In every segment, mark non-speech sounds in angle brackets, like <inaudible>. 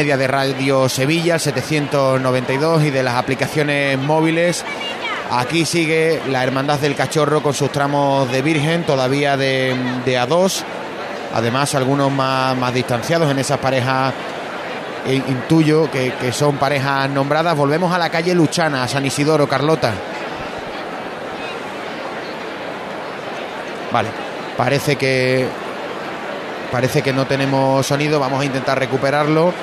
media de Radio Sevilla, el 792 y de las aplicaciones móviles. Aquí sigue la Hermandad del Cachorro con sus tramos de Virgen, todavía de, A2. Además, algunos más, distanciados en esas parejas, eh, intuyo que, son parejas nombradas. Volvemos a la calle Luchana, San Isidoro, Carlota. Vale, parece que parece que no tenemos sonido, vamos a intentar recuperarlo.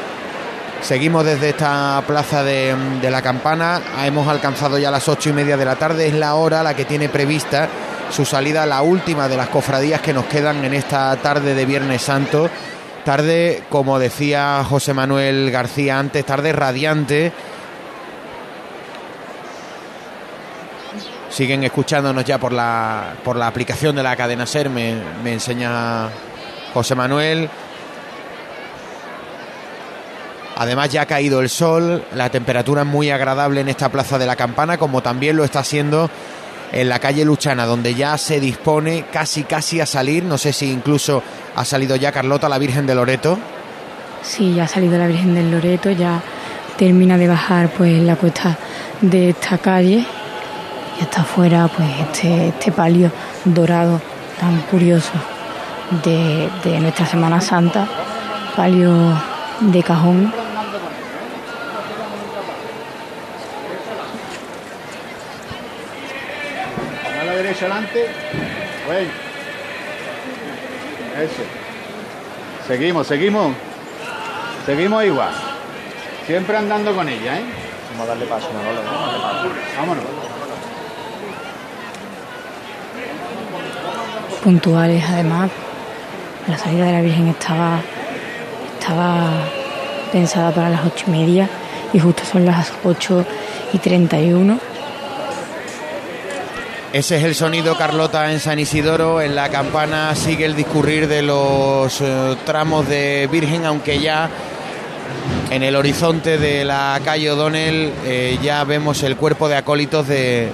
Seguimos desde esta plaza de, la campana. Hemos alcanzado ya las ocho y media de la tarde. Es la hora la que tiene prevista su salida, la última de las cofradías que nos quedan en esta tarde de Viernes Santo. Tarde, como decía José Manuel García antes, tarde radiante. Siguen escuchándonos ya por la, por la aplicación de la cadena SER, me enseña José Manuel. Además ya ha caído el sol, la temperatura es muy agradable en esta plaza de la campana, como también lo está haciendo en la calle Luchana, donde ya se dispone casi casi a salir, no sé si incluso ha salido ya Carlota, la Virgen de Loreto. Sí, ya ha salido la Virgen del Loreto, ya termina de bajar pues la cuesta de esta calle. Y está afuera pues este, este palio dorado tan curioso de, de nuestra Semana Santa, palio de cajón adelante. Bueno. Eso. Seguimos, seguimos. Seguimos igual. Siempre andando con ella, ¿eh? Vamos a darle paso, a darle paso. Vámonos. Puntuales, además. La salida de la Virgen estaba, estaba pensada para las ocho y media y justo son las ocho y treinta y uno ese es el sonido, Carlota, en San Isidoro. En la campana sigue el discurrir de los eh, tramos de Virgen, aunque ya en el horizonte de la calle O'Donnell eh, ya vemos el cuerpo de acólitos de,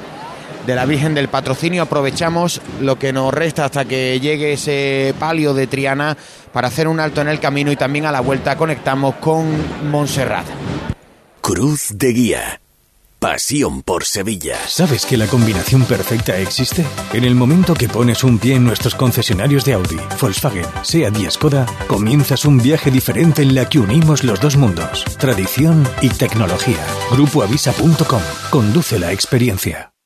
de la Virgen del Patrocinio. Aprovechamos lo que nos resta hasta que llegue ese palio de Triana para hacer un alto en el camino y también a la vuelta conectamos con Montserrat. Cruz de Guía. Pasión por Sevilla. ¿Sabes que la combinación perfecta existe? En el momento que pones un pie en nuestros concesionarios de Audi, Volkswagen, SEAT y Skoda, comienzas un viaje diferente en la que unimos los dos mundos, tradición y tecnología. Grupoavisa.com. Conduce la experiencia.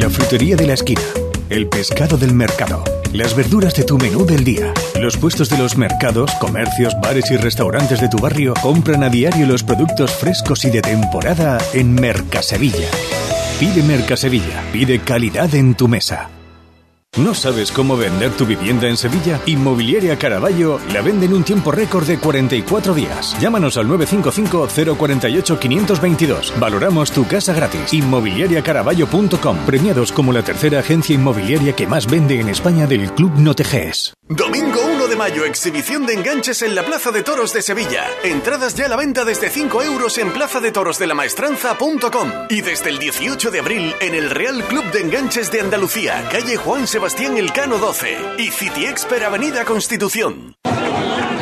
La frutería de la esquina. El pescado del mercado las verduras de tu menú del día. Los puestos de los mercados, comercios, bares y restaurantes de tu barrio compran a diario los productos frescos y de temporada en Mercasevilla. Pide Mercasevilla, pide calidad en tu mesa. ¿No sabes cómo vender tu vivienda en Sevilla? Inmobiliaria Caraballo la vende en un tiempo récord de 44 días. Llámanos al 955-048-522. Valoramos tu casa gratis. Inmobiliariacaraballo.com. Premiados como la tercera agencia inmobiliaria que más vende en España del Club Noteges. Domingo 1 de mayo, exhibición de enganches en la Plaza de Toros de Sevilla. Entradas ya a la venta desde 5 euros en plaza de toros de la maestranza.com. Y desde el 18 de abril en el Real Club de Enganches de Andalucía, calle Juan Sebastián Sebastián Elcano 12 y City Expert Avenida Constitución.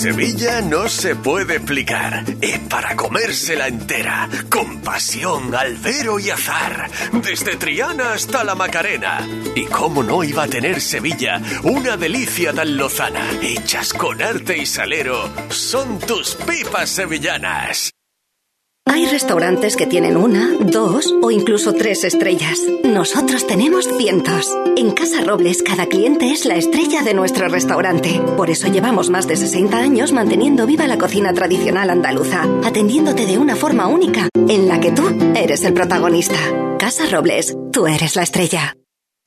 Sevilla no se puede explicar. Es para comérsela entera. Con pasión, albero y azar. Desde Triana hasta la Macarena. Y cómo no iba a tener Sevilla una delicia tan lozana. Hechas con arte y salero. Son tus pipas sevillanas. Hay restaurantes que tienen una, dos o incluso tres estrellas. Nosotros tenemos cientos. En Casa Robles cada cliente es la estrella de nuestro restaurante. Por eso llevamos más de 60 años manteniendo viva la cocina tradicional andaluza, atendiéndote de una forma única en la que tú eres el protagonista. Casa Robles, tú eres la estrella.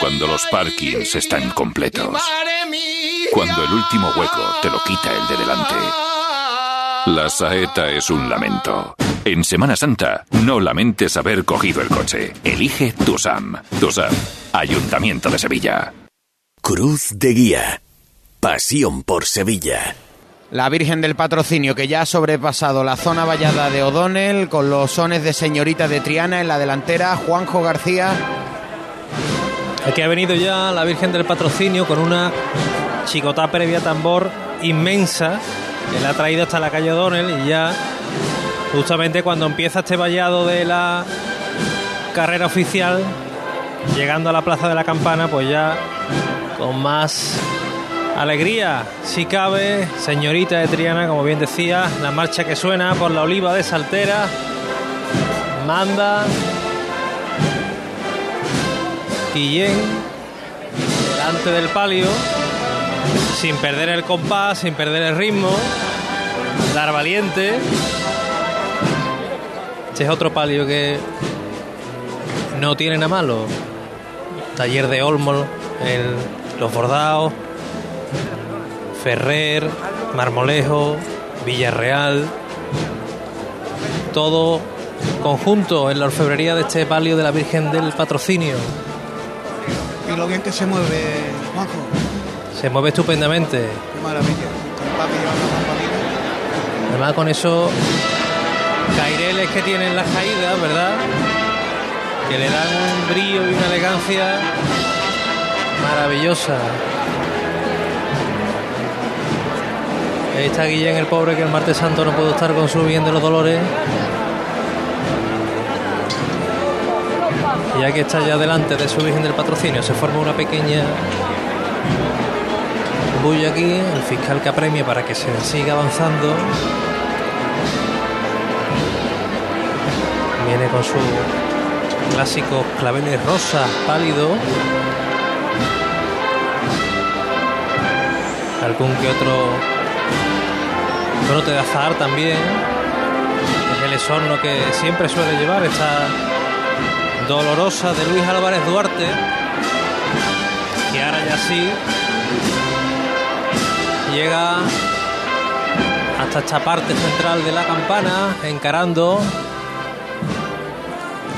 Cuando los parkings están completos. Cuando el último hueco te lo quita el de delante. La saeta es un lamento. En Semana Santa, no lamentes haber cogido el coche. Elige Tusam. Tusam, Ayuntamiento de Sevilla. Cruz de Guía. Pasión por Sevilla. La Virgen del Patrocinio que ya ha sobrepasado la zona vallada de O'Donnell con los sones de Señorita de Triana en la delantera, Juanjo García Aquí ha venido ya la Virgen del Patrocinio con una chicotá previa tambor inmensa que la ha traído hasta la calle O'Donnell y ya justamente cuando empieza este vallado de la carrera oficial, llegando a la Plaza de la Campana, pues ya con más alegría, si cabe, señorita de Triana, como bien decía, la marcha que suena por la oliva de Saltera, manda Guillén delante del palio, sin perder el compás, sin perder el ritmo, dar valiente. Este es otro palio que no tiene nada malo. Taller de Olmo, en Los Bordados, Ferrer, Marmolejo, Villarreal, todo conjunto en la orfebrería de este palio de la Virgen del Patrocinio y lo bien que se mueve, Juanjo. Se mueve estupendamente. Qué maravilla. Además con esos caireles que tienen las caídas, ¿verdad? Que le dan un brillo y una elegancia maravillosa. Ahí está Guillén, el pobre, que el martes santo no pudo estar con su bien de los dolores. Ya que está ya delante de su Virgen del Patrocinio, se forma una pequeña bulla aquí, el fiscal que apremia para que se siga avanzando. Viene con su clásico claveles rosa pálido. Algún que otro brote de azar también. Es el esorno que siempre suele llevar esta dolorosa de Luis Álvarez Duarte, que ahora ya sí llega hasta esta parte central de la campana, encarando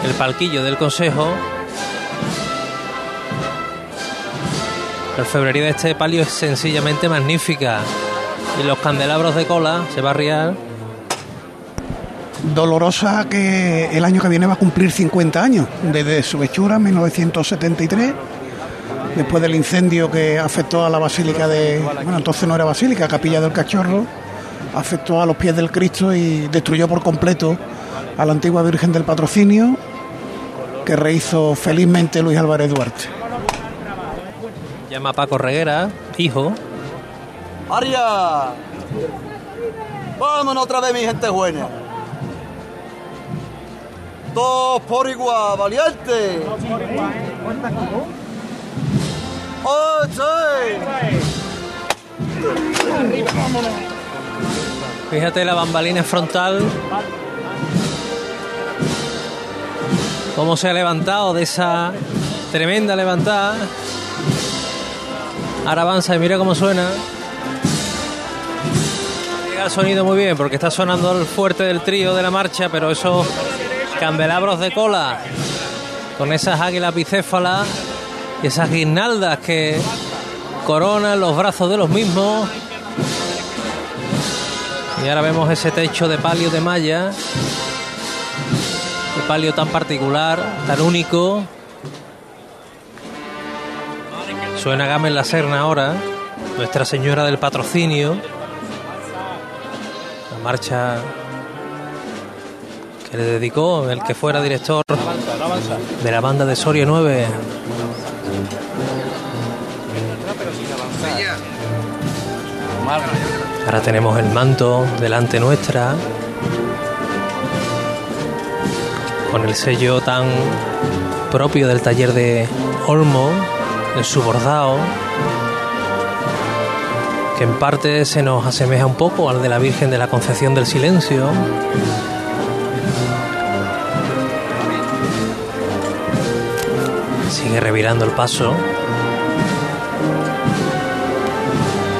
el palquillo del Consejo. La febrería de este palio es sencillamente magnífica y los candelabros de cola se va a riar dolorosa que el año que viene va a cumplir 50 años, desde su hechura en 1973, después del incendio que afectó a la basílica de, bueno, entonces no era basílica, capilla del cachorro, afectó a los pies del Cristo y destruyó por completo a la antigua Virgen del Patrocinio, que rehizo felizmente Luis Álvarez Duarte. Llama Paco Reguera, hijo. ¡Aria! Vámonos otra vez, mi gente buena. Dos por igual, valiente. Fíjate la bambalina frontal. Cómo se ha levantado de esa tremenda levantada. Ahora avanza y mira cómo suena. Llega el sonido muy bien porque está sonando el fuerte del trío de la marcha, pero eso candelabros de cola con esas águilas bicéfalas y esas guirnaldas que coronan los brazos de los mismos. Y ahora vemos ese techo de palio de malla Qué palio tan particular, tan único. Suena Game en la Serna ahora, Nuestra Señora del Patrocinio. La marcha que le dedicó el que fuera director de la banda de Soria 9. Ahora tenemos el manto delante nuestra. Con el sello tan propio del taller de Olmo, en su bordado, que en parte se nos asemeja un poco al de la Virgen de la Concepción del Silencio. Sigue revirando el paso.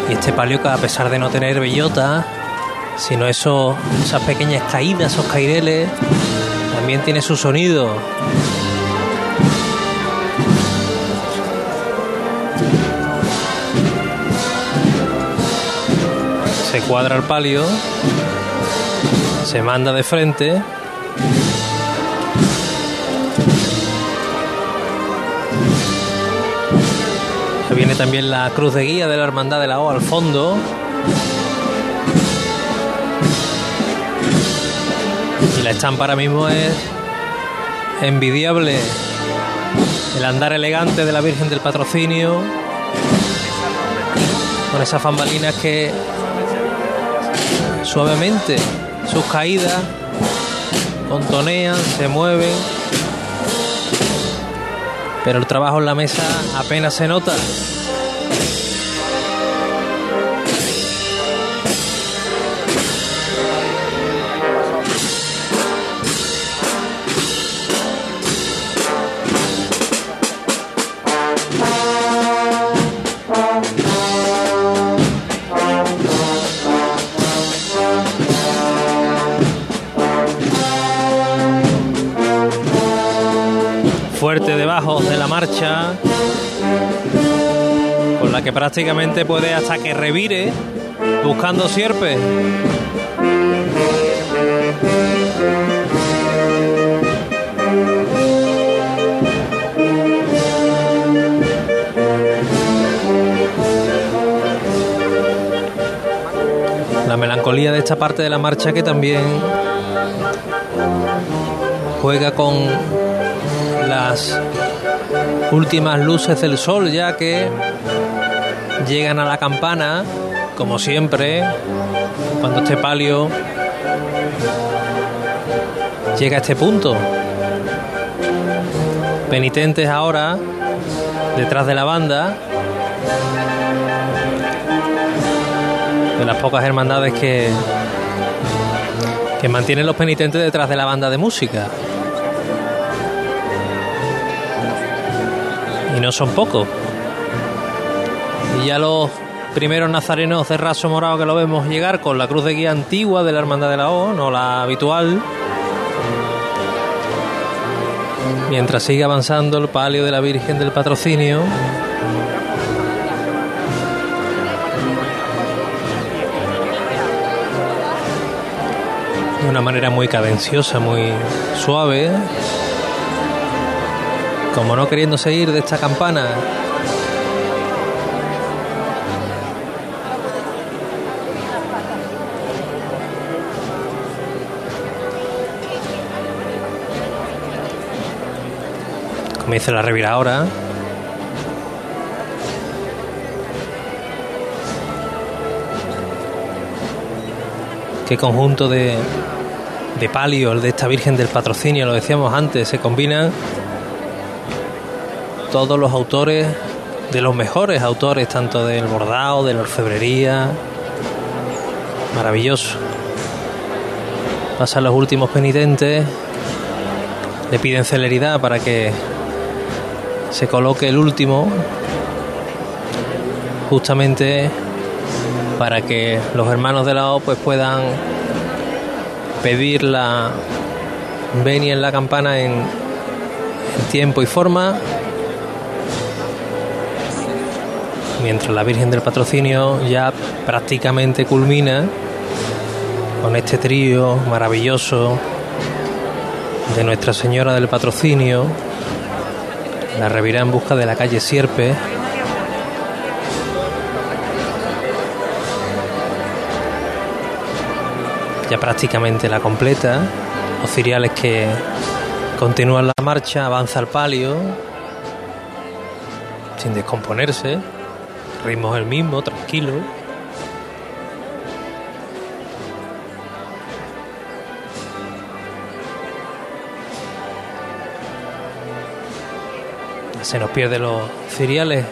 Y este palio que a pesar de no tener bellota, sino eso, esas pequeñas caídas, esos caireles, también tiene su sonido. Se cuadra el palio, se manda de frente. Viene también la cruz de guía de la Hermandad de la O al fondo. Y la estampa ahora mismo es envidiable. El andar elegante de la Virgen del Patrocinio. Con esas fambalinas que suavemente sus caídas contonean, se mueven. Pero el trabajo en la mesa apenas se nota. Prácticamente puede hasta que revire buscando sierpe. La melancolía de esta parte de la marcha que también juega con las últimas luces del sol ya que llegan a la campana, como siempre, cuando este palio llega a este punto. Penitentes ahora, detrás de la banda, de las pocas hermandades que, que mantienen los penitentes detrás de la banda de música. y no son pocos. Y ya los primeros nazarenos de raso morado que lo vemos llegar con la cruz de guía antigua de la Hermandad de la O, no la habitual. Mientras sigue avanzando el palio de la Virgen del Patrocinio. De una manera muy cadenciosa, muy suave como no queriendo seguir de esta campana. Comienza la revira ahora. Qué conjunto de, de palio, el de esta Virgen del Patrocinio, lo decíamos antes, se combinan todos los autores, de los mejores autores, tanto del bordado, de la orfebrería. Maravilloso. Pasan los últimos penitentes, le piden celeridad para que se coloque el último, justamente para que los hermanos de la O pues puedan pedir la venia en la campana en tiempo y forma. Mientras la Virgen del Patrocinio ya prácticamente culmina con este trío maravilloso de Nuestra Señora del Patrocinio, la revirá en busca de la calle Sierpe. Ya prácticamente la completa. Los ciriales que continúan la marcha, avanza el palio, sin descomponerse. Ritmo es el mismo, tranquilo. Se nos pierden los ciriales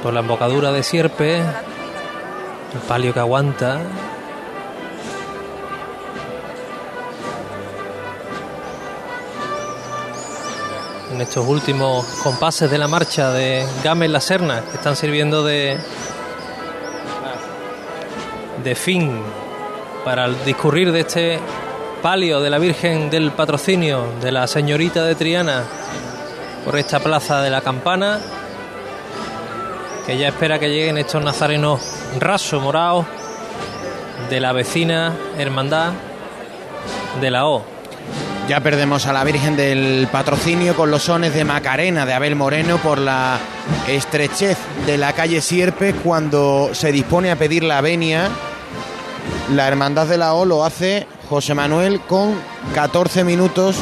por la embocadura de sierpe, el palio que aguanta. En estos últimos compases de la marcha de Gámez La Serna, que están sirviendo de, de fin para el discurrir de este palio de la Virgen del Patrocinio de la Señorita de Triana por esta plaza de la campana, que ya espera que lleguen estos nazarenos rasos, morados, de la vecina hermandad de la O. Ya perdemos a la Virgen del Patrocinio con los sones de Macarena de Abel Moreno por la estrechez de la calle Sierpe cuando se dispone a pedir la venia. La Hermandad de la O lo hace José Manuel con 14 minutos,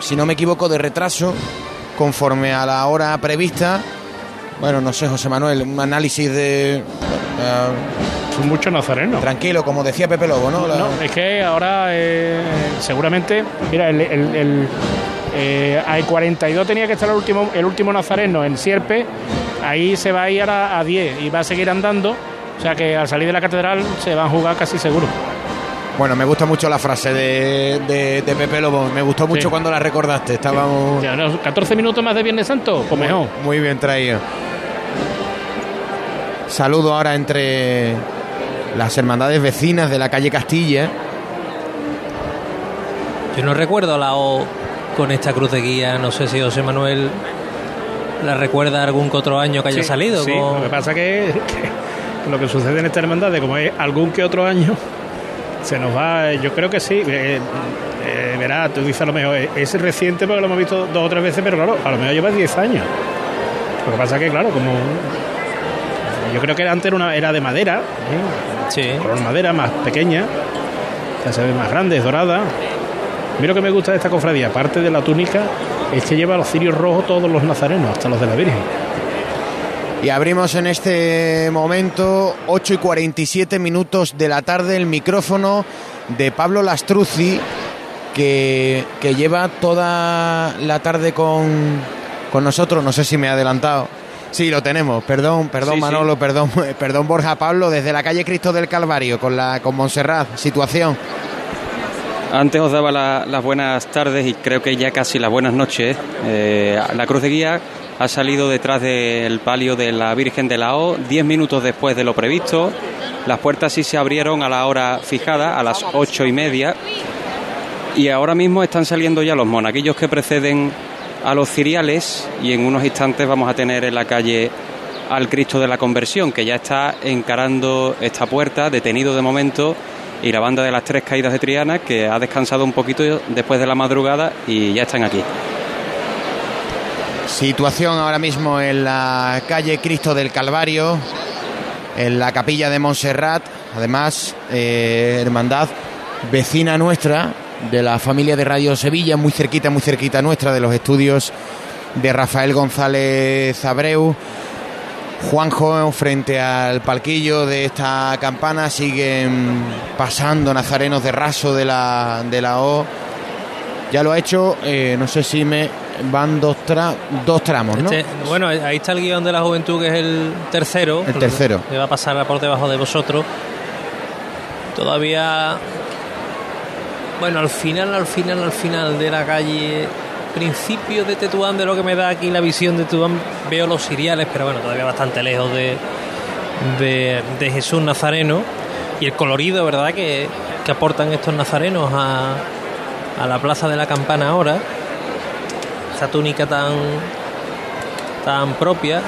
si no me equivoco, de retraso conforme a la hora prevista. Bueno, no sé, José Manuel, un análisis de... Son muchos nazarenos. Tranquilo, como decía Pepe Lobo, ¿no? La- No, es que ahora eh, seguramente, mira, el, el, el, eh, hay 42 tenía que estar el último, el último nazareno en Sierpe, ahí se va a ir a, a 10 y va a seguir andando, o sea que al salir de la catedral se van a jugar casi seguro. Bueno, me gusta mucho la frase de, de- de Pepe Lobo, me gustó mucho Sí. cuando la recordaste, estábamos... Ya, ¿no? 14 minutos más de Viernes Santo, pues mejor. Muy bien traído. Saludo ahora entre las hermandades vecinas de la calle Castilla. Yo no recuerdo la O con esta cruz de guía, no sé si José Manuel la recuerda algún que otro año que haya Sí, salido. sí, con- lo que pasa que, que <laughs> lo que sucede en esta hermandad, de como es algún que otro año, se nos va, yo creo que sí. Eh, eh, verá, tú dices a lo mejor, eh, es reciente porque lo hemos visto dos o tres veces, pero claro, a lo mejor lleva 10 años. Lo que pasa que, claro, como. Yo creo que antes era, una, era de madera, ¿eh? color madera, más pequeña, ya se ve más grande, es dorada. A mí lo que me gusta de esta cofradía, aparte de la túnica, es que lleva los cirios rojos todos los nazarenos, hasta los de la Virgen. Y abrimos en este momento 8 y 47 minutos de la tarde el micrófono de Pablo Lastruzzi, que, que lleva toda la tarde con, con nosotros. No sé si me he adelantado. Sí, lo tenemos. Perdón, perdón Sí, sí. Manolo, perdón, <laughs> perdón Borja Pablo, desde la calle Cristo del Calvario con la con Montserrat. Situación. Antes os daba la- las buenas tardes y creo que ya casi las buenas noches. Eh, la cruz de guía ha salido detrás del palio de la Virgen de la O, diez minutos después de lo previsto. Las puertas sí se abrieron a la hora fijada, a las ocho y media. Y ahora mismo están saliendo ya los monaguillos que preceden a los ciriales y en unos instantes vamos a tener en la calle al Cristo de la Conversión, que ya está encarando esta puerta, detenido de momento, y la banda de las tres caídas de Triana, que ha descansado un poquito después de la madrugada y ya están aquí. Situación ahora mismo en la calle Cristo del Calvario, en la capilla de Montserrat, además, eh, hermandad vecina nuestra, de la familia de Radio Sevilla, muy cerquita, muy cerquita nuestra, de los estudios de Rafael González Abreu. Juanjo, frente al palquillo de esta campana, siguen pasando nazarenos de raso de la, de la O. Ya lo ha hecho, eh, no sé si me van dos, tra- dos tramos, ¿no? Este- bueno, ahí está el guion de la juventud, que es el tercero. El tercero. Que va a pasar por debajo de vosotros. Todavía. Bueno, al final, al final, al final de la calle. Principio de Tetuán, de lo que me da aquí la visión de Tetuán, veo los siriales, pero bueno, todavía bastante lejos de, de, de Jesús Nazareno. Y el colorido, ¿verdad?, que, que aportan estos nazarenos a, a la plaza de la campana ahora. Esa túnica tan, tan propia.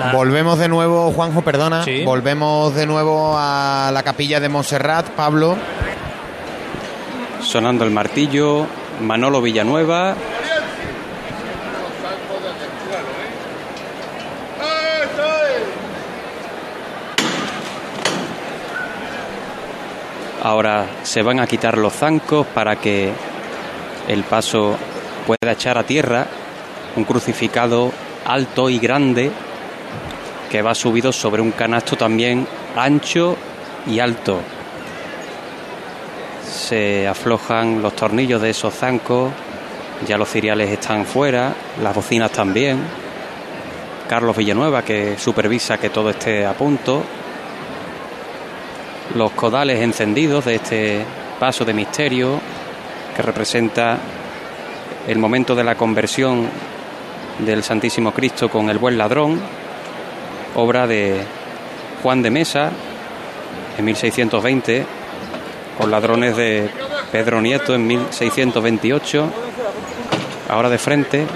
La- Volvemos de nuevo, Juanjo, perdona. Sí. Volvemos de nuevo a la capilla de Montserrat, Pablo. Sonando el martillo, Manolo Villanueva. Ahora se van a quitar los zancos para que el paso pueda echar a tierra un crucificado alto y grande que va subido sobre un canasto también ancho y alto. Se aflojan los tornillos de esos zancos, ya los ciriales están fuera, las bocinas también. Carlos Villanueva que supervisa que todo esté a punto. Los codales encendidos de este paso de misterio que representa el momento de la conversión del Santísimo Cristo con el buen ladrón, obra de Juan de Mesa en 1620, con ladrones de Pedro Nieto en 1628. Ahora de frente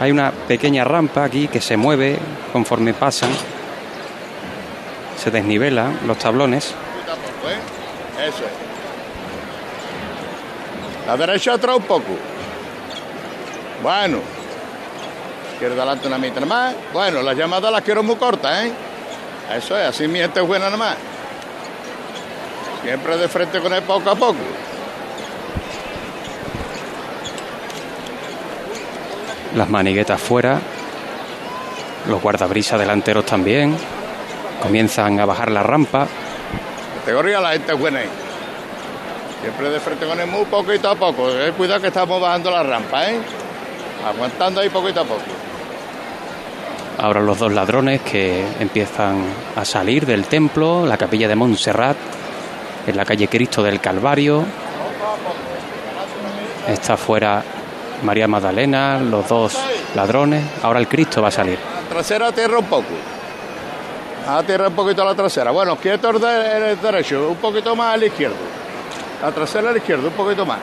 hay una pequeña rampa aquí que se mueve conforme pasan, se desnivelan los tablones. La derecha atrás un poco. Bueno. Izquierda adelante una mitad más. Bueno, las llamadas las quiero muy cortas, ¿eh? Eso es, así mi gente es buena nada más. Siempre de frente con él poco a poco. Las maniguetas fuera, los guardabrisas delanteros también. Comienzan a bajar la rampa. Categoría la gente es buena ahí. Siempre de frente con él muy poquito a poco. Eh, cuidado que estamos bajando la rampa, ¿eh? Aguantando ahí poquito a poco. Ahora los dos ladrones que empiezan a salir del templo, la capilla de Montserrat, en la calle Cristo del Calvario. Está fuera María Magdalena, los dos ladrones. Ahora el Cristo va a salir. La trasera tierra un poco. A tierra un poquito la trasera. Bueno, quieto el, de- el derecho, un poquito más al izquierdo. La trasera a la izquierda, un poquito más.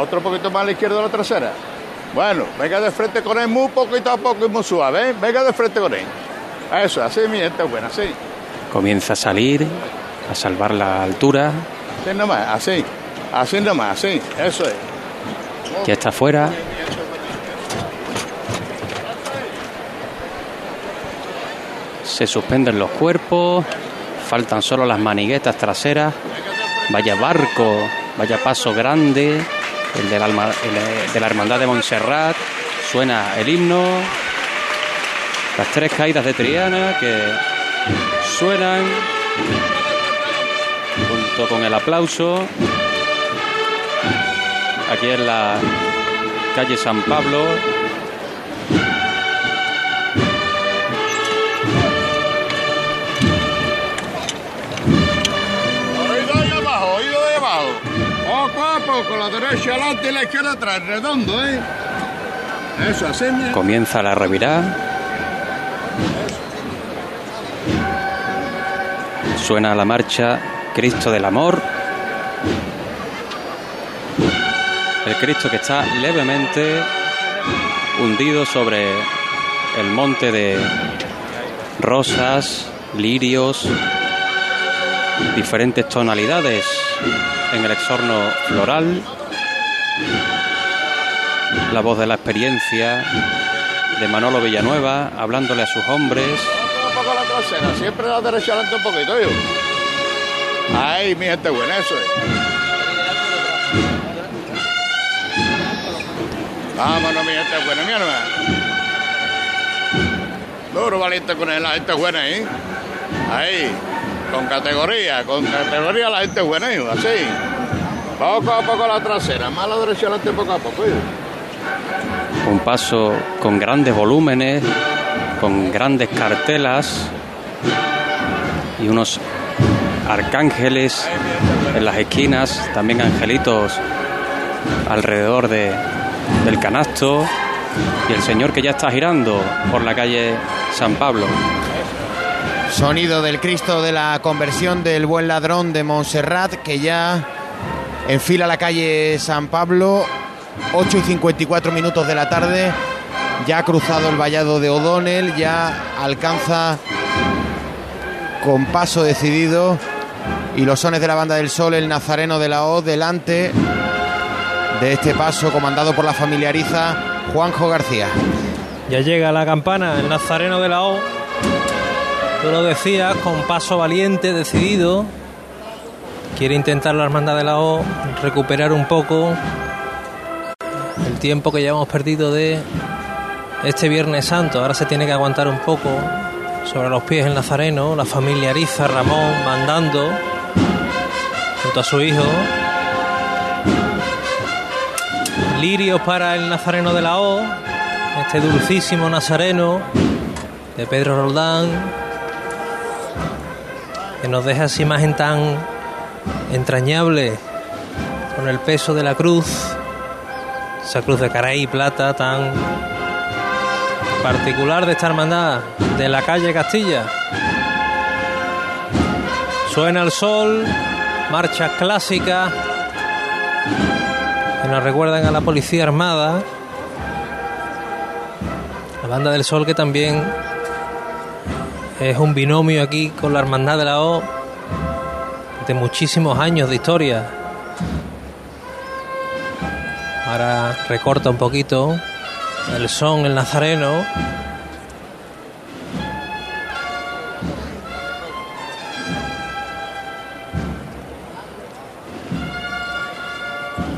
Otro poquito más a la izquierda la trasera. Bueno, venga de frente con él muy poquito a poco y muy suave, ¿eh? Venga de frente con él. Eso, así mi gente buena, así. Comienza a salir, a salvar la altura. Así nomás, así. Así nomás, así. Eso es. Ya está fuera. Se suspenden los cuerpos. Faltan solo las maniguetas traseras. Vaya barco, vaya paso grande. El de la, Hermandad de Montserrat. Suena el himno. Las tres caídas de Triana que suenan junto con el aplauso. Aquí en la calle San Pablo. Poco, la derecha adelante y la izquierda atrás, redondo, ¿eh? Comienza la revirada. Suena la marcha Cristo del Amor. El Cristo que está levemente hundido sobre el monte de rosas, lirios, diferentes tonalidades en el exorno floral. La voz de la experiencia de Manolo Villanueva hablándole a sus hombres. siempre la derecha adelante un poquito, yo. Ay, mi gente buena, eso es. Vámonos, mi gente buena, mi hermano. Duro valiente con él, la gente buena, ¿eh? Ahí, con categoría, con categoría la gente hijo, así. Poco a poco la trasera, más la derecha adelante poco a poco. Un paso con grandes volúmenes, con grandes cartelas y unos arcángeles en las esquinas, también angelitos alrededor de, del canasto y el señor que ya está girando por la calle San Pablo. Sonido del Cristo de la conversión del buen ladrón de Montserrat que ya enfila la calle San Pablo, 8 y 54 minutos de la tarde, ya ha cruzado el vallado de O'Donnell, ya alcanza con paso decidido y los sones de la banda del sol, el nazareno de la O delante de este paso comandado por la familiariza Juanjo García. Ya llega la campana, el nazareno de la O. Tú lo decías, con paso valiente, decidido. Quiere intentar la hermandad de la O recuperar un poco el tiempo que llevamos perdido de este Viernes Santo. Ahora se tiene que aguantar un poco sobre los pies el nazareno, la familia Ariza, Ramón mandando junto a su hijo. Lirios para el nazareno de la O, este dulcísimo nazareno de Pedro Roldán, que nos deja esa imagen tan entrañable con el peso de la cruz, esa cruz de caray y plata tan particular de esta hermandad de la calle Castilla. Suena el sol, marchas clásicas que nos recuerdan a la policía armada. La banda del sol que también es un binomio aquí con la hermandad de la O de muchísimos años de historia. Ahora recorta un poquito el son, el nazareno.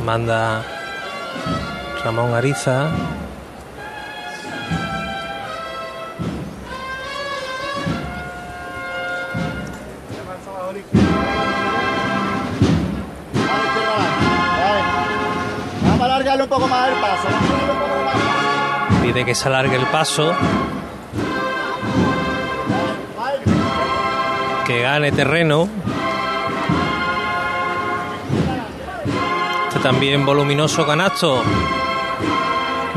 Manda Ramón Ariza. Poco. Pide que se alargue el paso. Que gane terreno. Este también voluminoso canasto.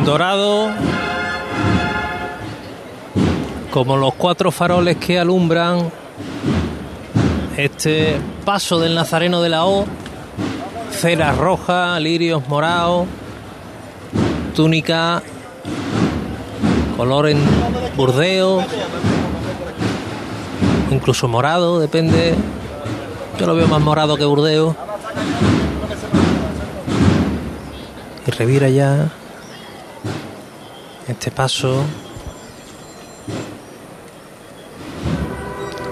Dorado. Como los cuatro faroles que alumbran este paso del Nazareno de la O. Cera roja, lirios morados, túnica color en burdeo, incluso morado, depende. Yo lo veo más morado que burdeo. Y revira ya este paso.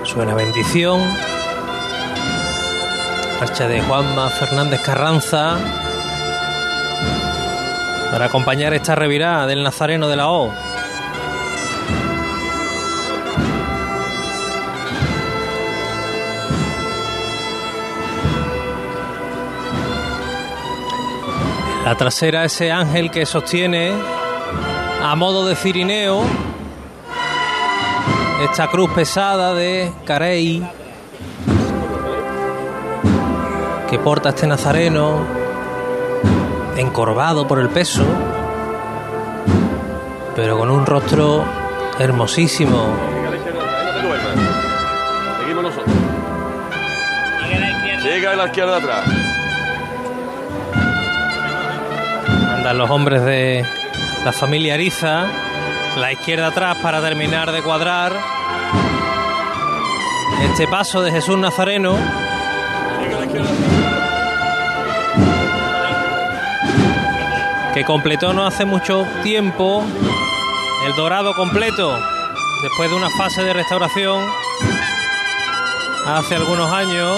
Suena bendición. Marcha de Juanma Fernández Carranza para acompañar esta revirada del Nazareno de la O. La trasera ese ángel que sostiene a modo de cirineo esta cruz pesada de Carey que porta este nazareno encorvado por el peso pero con un rostro hermosísimo Seguimos nosotros. Siga a la izquierda atrás. Andan los hombres de la familia Ariza. La izquierda atrás para terminar de cuadrar. Este paso de Jesús Nazareno. Que completó no hace mucho tiempo el dorado completo. Después de una fase de restauración. Hace algunos años.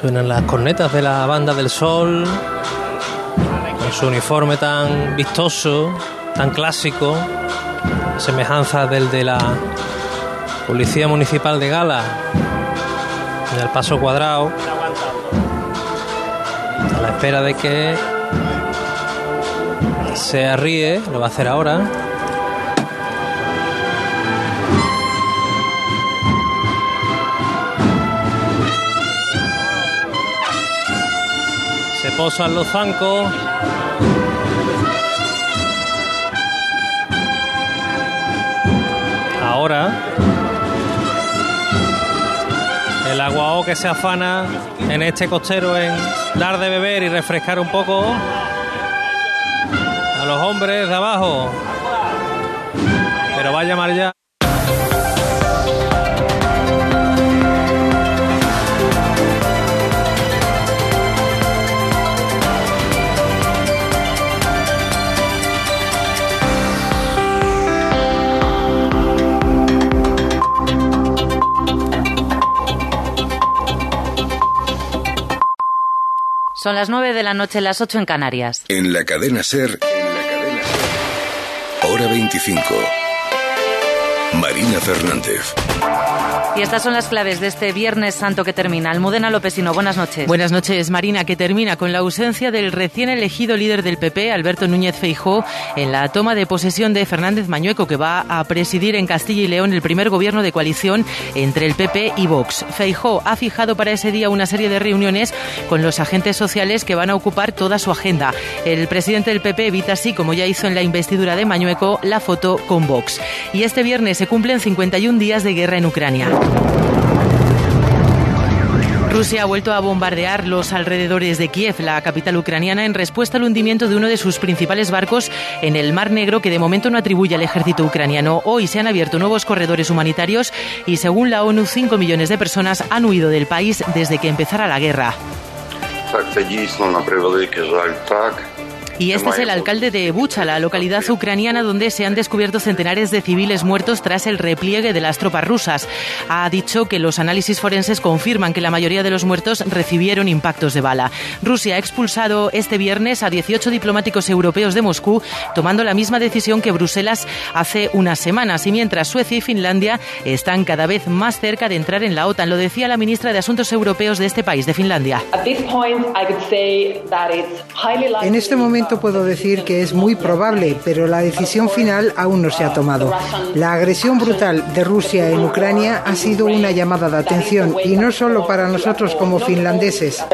Suenan las cornetas de la banda del sol, con su uniforme tan vistoso, tan clásico, semejanza del de la Policía Municipal de Gala, en el paso cuadrado, espera de que se arríe, lo va a hacer ahora. Se posan los zancos. Ahora que se afana en este costero en dar de beber y refrescar un poco a los hombres de abajo. Pero va a ya. Son las 9 de la noche, las 8 en Canarias. En la cadena Ser, en la cadena Ser. Hora 25. Marina Fernández. Y estas son las claves de este Viernes Santo que termina. Almudena Lopesino, buenas noches. Buenas noches, Marina, que termina con la ausencia del recién elegido líder del PP, Alberto Núñez Feijó, en la toma de posesión de Fernández Mañueco, que va a presidir en Castilla y León el primer gobierno de coalición entre el PP y Vox. Feijó ha fijado para ese día una serie de reuniones con los agentes sociales que van a ocupar toda su agenda. El presidente del PP evita así, como ya hizo en la investidura de Mañueco, la foto con Vox. Y este viernes se cumplen 51 días de guerra en Ucrania. Rusia ha vuelto a bombardear los alrededores de Kiev, la capital ucraniana, en respuesta al hundimiento de uno de sus principales barcos en el Mar Negro, que de momento no atribuye al ejército ucraniano. Hoy se han abierto nuevos corredores humanitarios y, según la ONU, 5 millones de personas han huido del país desde que empezara la guerra. Y este es el alcalde de Bucha, la localidad ucraniana donde se han descubierto centenares de civiles muertos tras el repliegue de las tropas rusas. Ha dicho que los análisis forenses confirman que la mayoría de los muertos recibieron impactos de bala. Rusia ha expulsado este viernes a 18 diplomáticos europeos de Moscú, tomando la misma decisión que Bruselas hace unas semanas. Y mientras Suecia y Finlandia están cada vez más cerca de entrar en la OTAN, lo decía la ministra de Asuntos Europeos de este país, de Finlandia. En este momento puedo decir que es muy probable, pero la decisión final aún no se ha tomado. La agresión brutal de Rusia en Ucrania ha sido una llamada de atención y no solo para nosotros como finlandeses.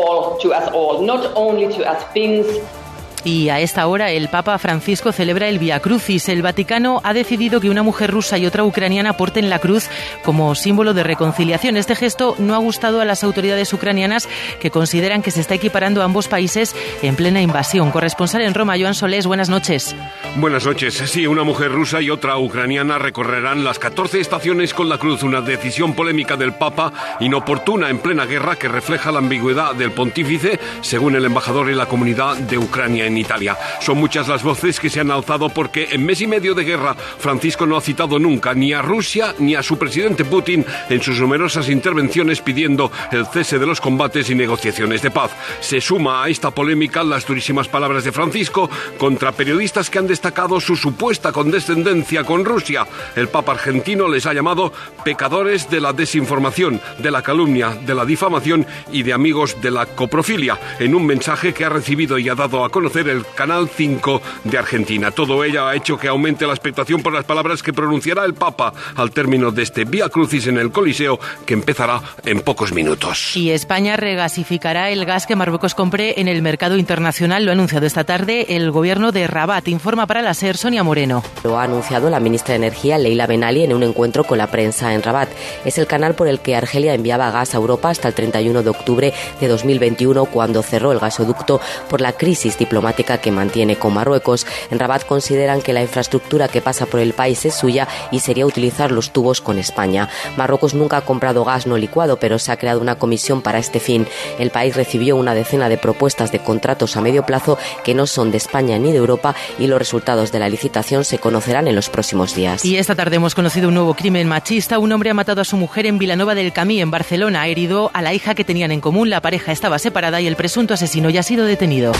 Y a esta hora el Papa Francisco celebra el Via Crucis. El Vaticano ha decidido que una mujer rusa y otra ucraniana porten la cruz como símbolo de reconciliación. Este gesto no ha gustado a las autoridades ucranianas que consideran que se está equiparando a ambos países en plena invasión. Corresponsal en Roma, Joan Solés, buenas noches. Buenas noches. Sí, una mujer rusa y otra ucraniana recorrerán las 14 estaciones con la cruz, una decisión polémica del Papa, inoportuna en plena guerra que refleja la ambigüedad del pontífice, según el embajador en la comunidad de Ucrania en Italia. Son muchas las voces que se han alzado porque en mes y medio de guerra Francisco no ha citado nunca ni a Rusia ni a su presidente Putin en sus numerosas intervenciones pidiendo el cese de los combates y negociaciones de paz. Se suma a esta polémica las durísimas palabras de Francisco contra periodistas que han destacado su supuesta condescendencia con Rusia. El Papa argentino les ha llamado pecadores de la desinformación, de la calumnia, de la difamación y de amigos de la coprofilia, en un mensaje que ha recibido y ha dado a conocer el Canal 5 de Argentina. Todo ello ha hecho que aumente la expectación por las palabras que pronunciará el Papa al término de este Vía Crucis en el Coliseo, que empezará en pocos minutos. Y España regasificará el gas que Marruecos compre en el mercado internacional. Lo ha anunciado esta tarde el gobierno de Rabat. Informa para la SER Sonia Moreno. Lo ha anunciado la ministra de Energía, Leila Benali, en un encuentro con la prensa en Rabat. Es el canal por el que Argelia enviaba gas a Europa hasta el 31 de octubre de 2021, cuando cerró el gasoducto por la crisis diplomática que mantiene con Marruecos. En Rabat consideran que la infraestructura que pasa por el país es suya y sería utilizar los tubos con España. Marruecos nunca ha comprado gas no licuado, pero se ha creado una comisión para este fin. El país recibió una decena de propuestas de contratos a medio plazo que no son de España ni de Europa y los resultados de la licitación se conocerán en los próximos días. Y esta tarde hemos conocido un nuevo crimen machista. Un hombre ha matado a su mujer en Vilanova del Camí, en Barcelona. Ha herido a la hija que tenían en común. La pareja estaba separada y el presunto asesino ya ha sido detenido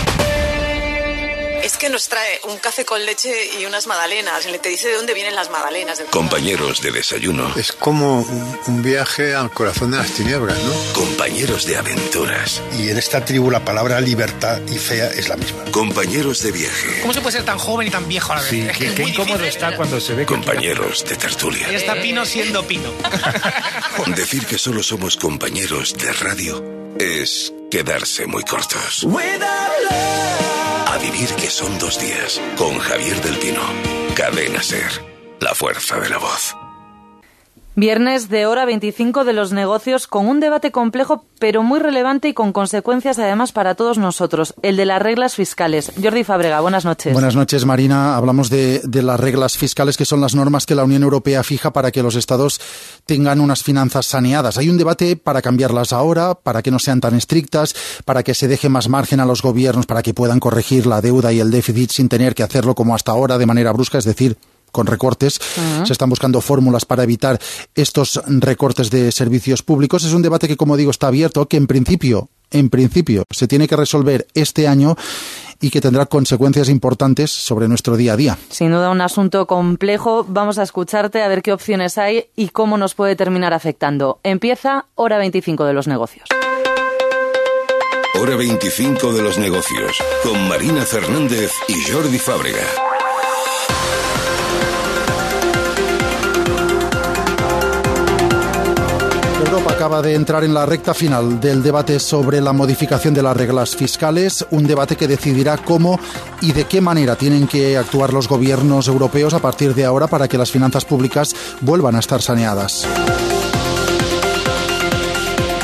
es que nos trae un café con leche y unas magdalenas. Y te dice de dónde vienen las magdalenas. Compañeros de desayuno. Es como un viaje al corazón de las tinieblas, ¿no? Compañeros de aventuras. Y en esta tribu la palabra libertad y fea es la misma. Compañeros de viaje. ¿Cómo se puede ser tan joven y tan viejo a la vez? Sí, es que, qué incómodo está cuando se ve Compañeros de tertulia. Ahí está Pino siendo Pino. <laughs> Decir que solo somos compañeros de radio es quedarse muy cortos. A vivir que son dos días con Javier del Pino. Cadena Ser. La fuerza de la voz. Viernes de hora 25 de los negocios con un debate complejo pero muy relevante y con consecuencias además para todos nosotros, el de las reglas fiscales. Jordi Fabrega, buenas noches. Buenas noches, Marina. Hablamos de, de las reglas fiscales que son las normas que la Unión Europea fija para que los estados tengan unas finanzas saneadas. Hay un debate para cambiarlas ahora, para que no sean tan estrictas, para que se deje más margen a los gobiernos para que puedan corregir la deuda y el déficit sin tener que hacerlo como hasta ahora de manera brusca, es decir, con recortes. Se están buscando fórmulas para evitar estos recortes de servicios públicos. Es un debate que, como digo, está abierto, que en principio en principio se tiene que resolver este año y que tendrá consecuencias importantes sobre nuestro día a día. Sin duda un asunto complejo. Vamos a escucharte a ver qué opciones hay y cómo nos puede terminar afectando. Empieza hora 25 de los negocios. Hora 25 de los negocios con Marina Fernández y Jordi Fábrega. Acaba de entrar en la recta final del debate sobre la modificación de las reglas fiscales, un debate que decidirá cómo y de qué manera tienen que actuar los gobiernos europeos a partir de ahora para que las finanzas públicas vuelvan a estar saneadas.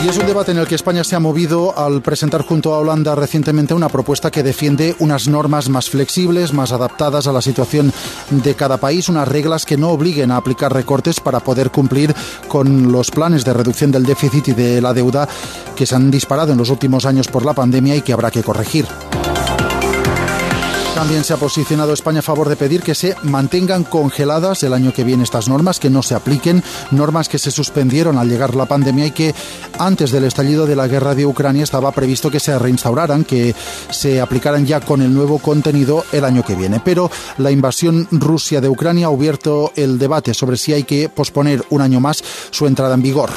Y es un debate en el que España se ha movido al presentar junto a Holanda recientemente una propuesta que defiende unas normas más flexibles, más adaptadas a la situación de cada país, unas reglas que no obliguen a aplicar recortes para poder cumplir con los planes de reducción del déficit y de la deuda que se han disparado en los últimos años por la pandemia y que habrá que corregir. También se ha posicionado España a favor de pedir que se mantengan congeladas el año que viene estas normas, que no se apliquen, normas que se suspendieron al llegar la pandemia y que antes del estallido de la guerra de Ucrania estaba previsto que se reinstauraran, que se aplicaran ya con el nuevo contenido el año que viene. Pero la invasión Rusia de Ucrania ha abierto el debate sobre si hay que posponer un año más su entrada en vigor.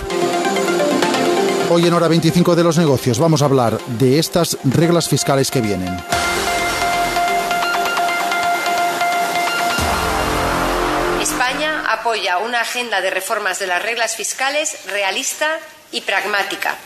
Hoy en hora 25 de los negocios vamos a hablar de estas reglas fiscales que vienen. Apoya una agenda de reformas de las reglas fiscales realista y pragmática.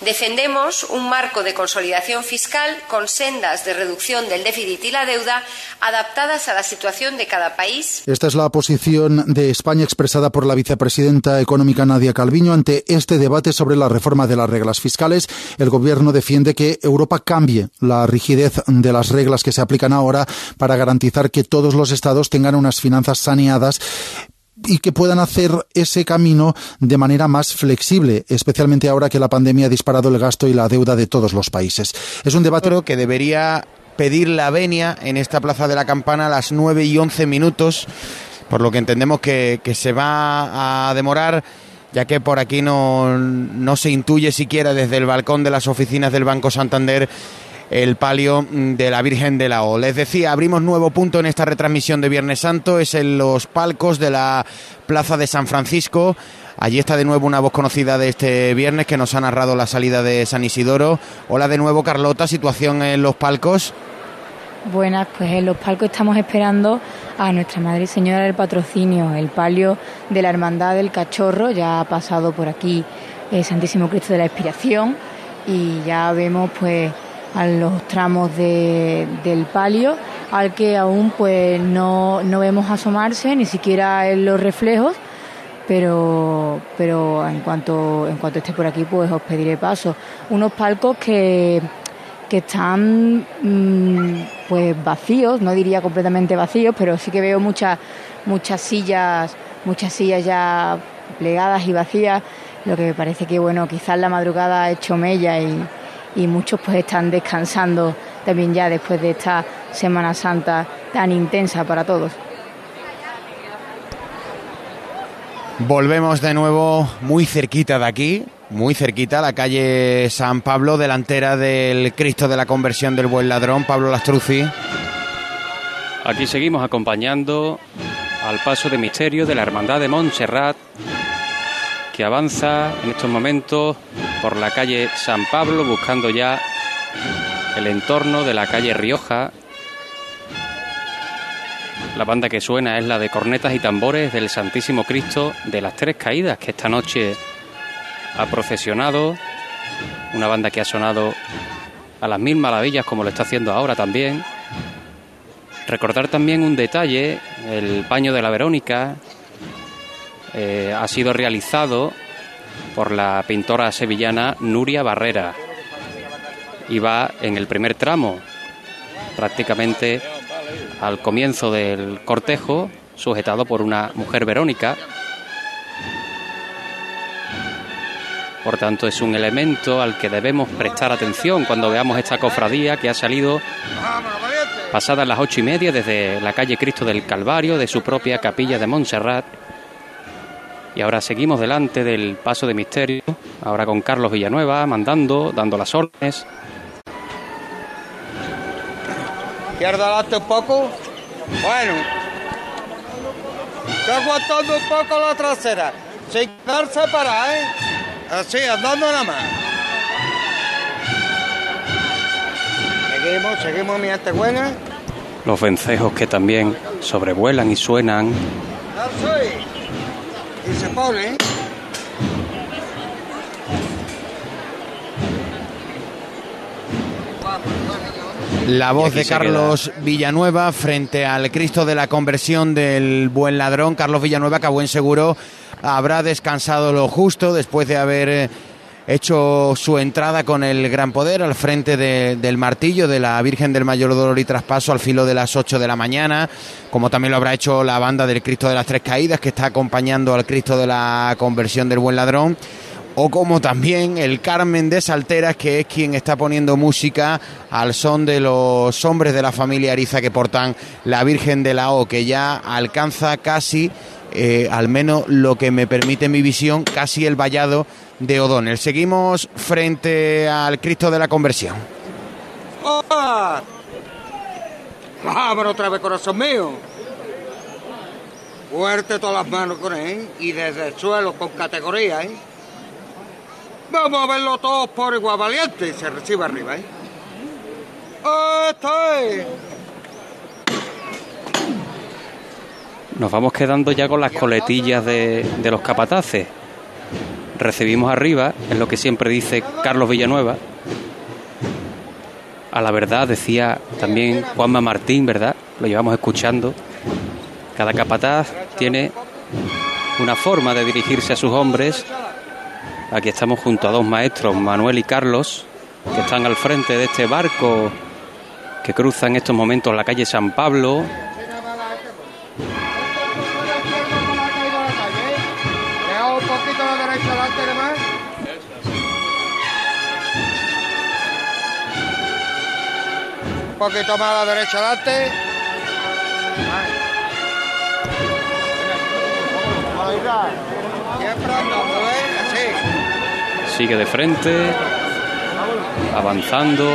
Defendemos un marco de consolidación fiscal con sendas de reducción del déficit y la deuda adaptadas a la situación de cada país. Esta es la posición de España expresada por la vicepresidenta económica Nadia Calviño ante este debate sobre la reforma de las reglas fiscales. El Gobierno defiende que Europa cambie la rigidez de las reglas que se aplican ahora para garantizar que todos los Estados tengan unas finanzas saneadas y que puedan hacer ese camino de manera más flexible, especialmente ahora que la pandemia ha disparado el gasto y la deuda de todos los países. Es un debate que debería pedir la venia en esta Plaza de la Campana a las 9 y 11 minutos, por lo que entendemos que, que se va a demorar ya que por aquí no, no se intuye siquiera desde el balcón de las oficinas del Banco Santander el palio mm, de la Virgen de la O. Les decía, abrimos nuevo punto en esta retransmisión de Viernes Santo, es en los palcos de la Plaza de San Francisco. Allí está de nuevo una voz conocida de este viernes que nos ha narrado la salida de San Isidoro. Hola de nuevo, Carlota, situación en los palcos. Buenas, pues en los palcos estamos esperando a nuestra Madre Señora del Patrocinio, el palio de la Hermandad del Cachorro. Ya ha pasado por aquí el Santísimo Cristo de la Expiración y ya vemos pues a los tramos del palio, al que aún pues no, no vemos asomarse, ni siquiera en los reflejos, pero, pero en cuanto en cuanto esté por aquí pues os pediré paso. Unos palcos que, que están mm, pues vacíos, no diría completamente vacíos, pero sí que veo muchas muchas sillas, muchas sillas ya plegadas y vacías, lo que me parece que bueno, quizás la madrugada ha hecho mella y, y muchos pues están descansando también ya después de esta Semana Santa tan intensa para todos. Volvemos de nuevo muy cerquita de aquí, muy cerquita, la calle San Pablo, delantera del Cristo de la Conversión del Buen Ladrón, Pablo Lastruzzi. Aquí seguimos acompañando al paso de misterio de la Hermandad de Montserrat, que avanza en estos momentos por la calle San Pablo, buscando ya el entorno de la calle Rioja. La banda que suena es la de cornetas y tambores del Santísimo Cristo de las Tres Caídas, que esta noche ha procesionado. Una banda que ha sonado a las mil maravillas, como lo está haciendo ahora también. Recordar también un detalle, el paño de la Verónica eh, ha sido realizado por la pintora sevillana Nuria Barrera. Y va en el primer tramo, prácticamente al comienzo del cortejo, sujetado por una mujer verónica. Por tanto, es un elemento al que debemos prestar atención cuando veamos esta cofradía que ha salido pasadas las ocho y media desde la calle Cristo del Calvario, de su propia capilla de Montserrat, y ahora seguimos delante del paso de misterio, ahora con Carlos Villanueva, mandando, dando las órdenes. Izquierda adelante un poco. Bueno. Estoy aguantando un poco la trasera. Sin quedarse para, ¿eh? Así, andando nada más. Seguimos, seguimos, mi gente buena. Los vencejos que también sobrevuelan y suenan. Y se pone. ¿eh? La voz de Carlos Villanueva frente al Cristo de la conversión del buen ladrón. Carlos Villanueva, que a buen seguro habrá descansado lo justo después de haber eh, hecho su entrada con el gran poder al frente del martillo de la Virgen del Mayor Dolor y Traspaso al filo de las 8 de la mañana, como también lo habrá hecho la banda del Cristo de las Tres Caídas, que está acompañando al Cristo de la conversión del buen ladrón o como también el Carmen de Salteras, que es quien está poniendo música al son de los hombres de la familia Ariza que portan la Virgen de la O, que ya alcanza casi, eh, al menos lo que me permite mi visión, casi el vallado de O'Donnell. Seguimos frente al Cristo de la Conversión. ¡Hola! Vámonos otra vez, corazón mío. Fuerte todas las manos con él y desde el suelo con categoría, ¿eh? Vamos a verlo todos por igual valiente y se recibe arriba, ¿eh? ¡Este! Nos vamos quedando ya con las coletillas de, de los capataces. Recibimos arriba, es lo que siempre dice Carlos Villanueva. A la verdad, decía también Juanma Martín, ¿verdad? Lo llevamos escuchando. Cada capataz tiene una forma de dirigirse a sus hombres Aquí estamos junto a dos maestros, Manuel y Carlos, que están al frente de este barco que cruza en estos momentos la calle San Pablo. Un poquito más a la derecha adelante. Siempre. Sigue de frente, avanzando.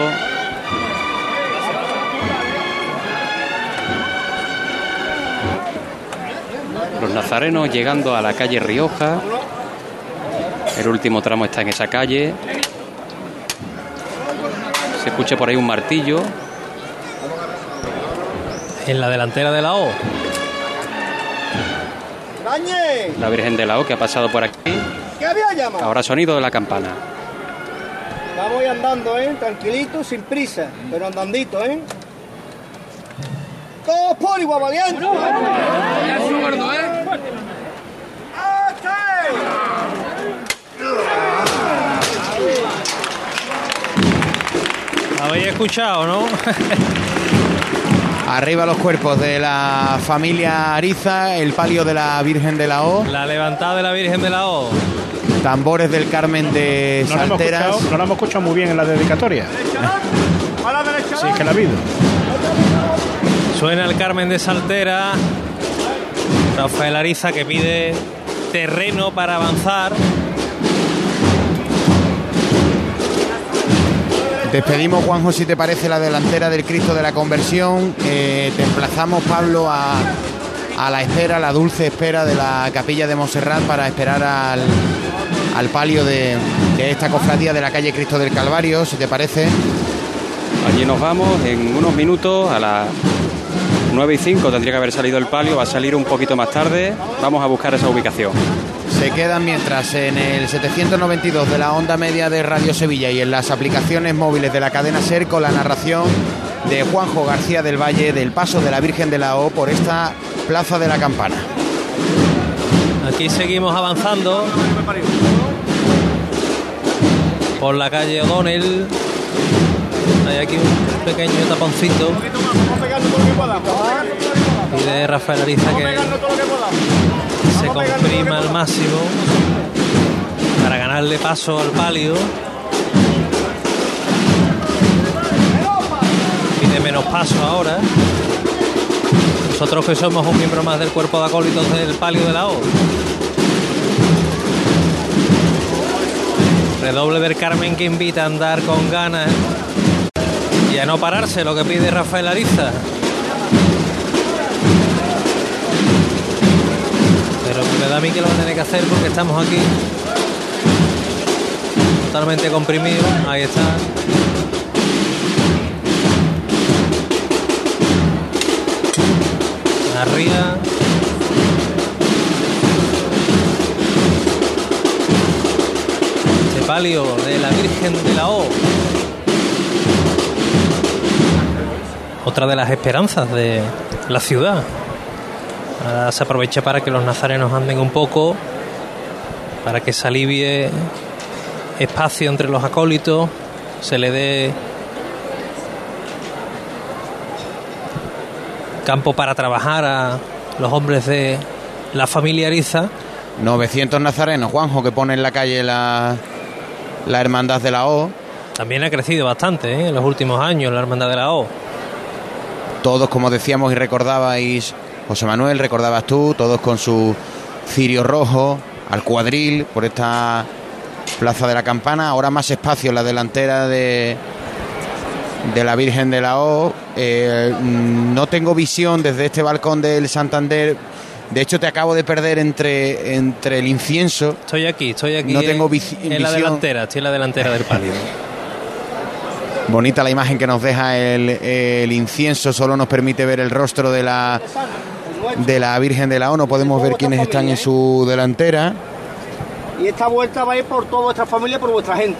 Los nazarenos llegando a la calle Rioja. El último tramo está en esa calle. Se escucha por ahí un martillo. En la delantera de la O. La Virgen de la O que ha pasado por aquí. ¿Qué había llamado? Ahora sonido de la campana. Voy andando, ¿eh? Tranquilito, sin prisa, pero andandito, ¿eh? Todos por igual valiente. ¿eh? Habéis escuchado, ¿no? <laughs> Arriba los cuerpos de la familia Ariza, el palio de la Virgen de la O. La levantada de la Virgen de la O. Tambores del Carmen de No lo, hemos Salteras. escuchado, no lo hemos escuchado muy bien en la dedicatoria. Sí, que la ha habido. Suena el Carmen de Saltera. Rafael Ariza que pide terreno para avanzar. Despedimos, Juanjo, si te parece, la delantera del Cristo de la Conversión. Eh, te emplazamos, Pablo, a, a la espera, la dulce espera de la capilla de Montserrat para esperar al, al palio de, de esta cofradía de la calle Cristo del Calvario, si te parece. Allí nos vamos en unos minutos a las 9 y 5 tendría que haber salido el palio, va a salir un poquito más tarde. Vamos a buscar esa ubicación. Se quedan mientras en el 792 de la onda media de Radio Sevilla y en las aplicaciones móviles de la cadena SER con la narración de Juanjo García del Valle del paso de la Virgen de la O por esta plaza de la Campana. Aquí seguimos avanzando por la calle O'Donnell. Hay aquí un pequeño taponcito. Y de Rafael Ariza que se comprima al máximo para ganarle paso al palio. Pide menos paso ahora. Nosotros que somos un miembro más del cuerpo de acólitos del palio de la O. Redoble del Carmen que invita a andar con ganas y a no pararse, lo que pide Rafael Ariza. Pero me da a mí que lo van a tener que hacer porque estamos aquí totalmente comprimidos. Ahí está. Arriba. Este palio de la Virgen de la O. Otra de las esperanzas de la ciudad. Ahora se aprovecha para que los nazarenos anden un poco, para que se alivie espacio entre los acólitos, se le dé campo para trabajar a los hombres de la familia Ariza. 900 nazarenos, Juanjo, que pone en la calle la, la Hermandad de la O. También ha crecido bastante ¿eh? en los últimos años la Hermandad de la O. Todos, como decíamos y recordabais, José Manuel, recordabas tú, todos con su cirio rojo, al cuadril, por esta Plaza de la Campana, ahora más espacio en la delantera de, de la Virgen de la O. Eh, no tengo visión desde este balcón del Santander. De hecho, te acabo de perder entre, entre el incienso. Estoy aquí, estoy aquí. No tengo en, la delantera, estoy en la delantera del palio. <laughs> Bonita la imagen que nos deja el, el, incienso, solo nos permite ver el rostro de la, de la Virgen de la O, no podemos ver quiénes están en su delantera. Y esta vuelta va a ir por toda vuestra familia, por vuestra gente.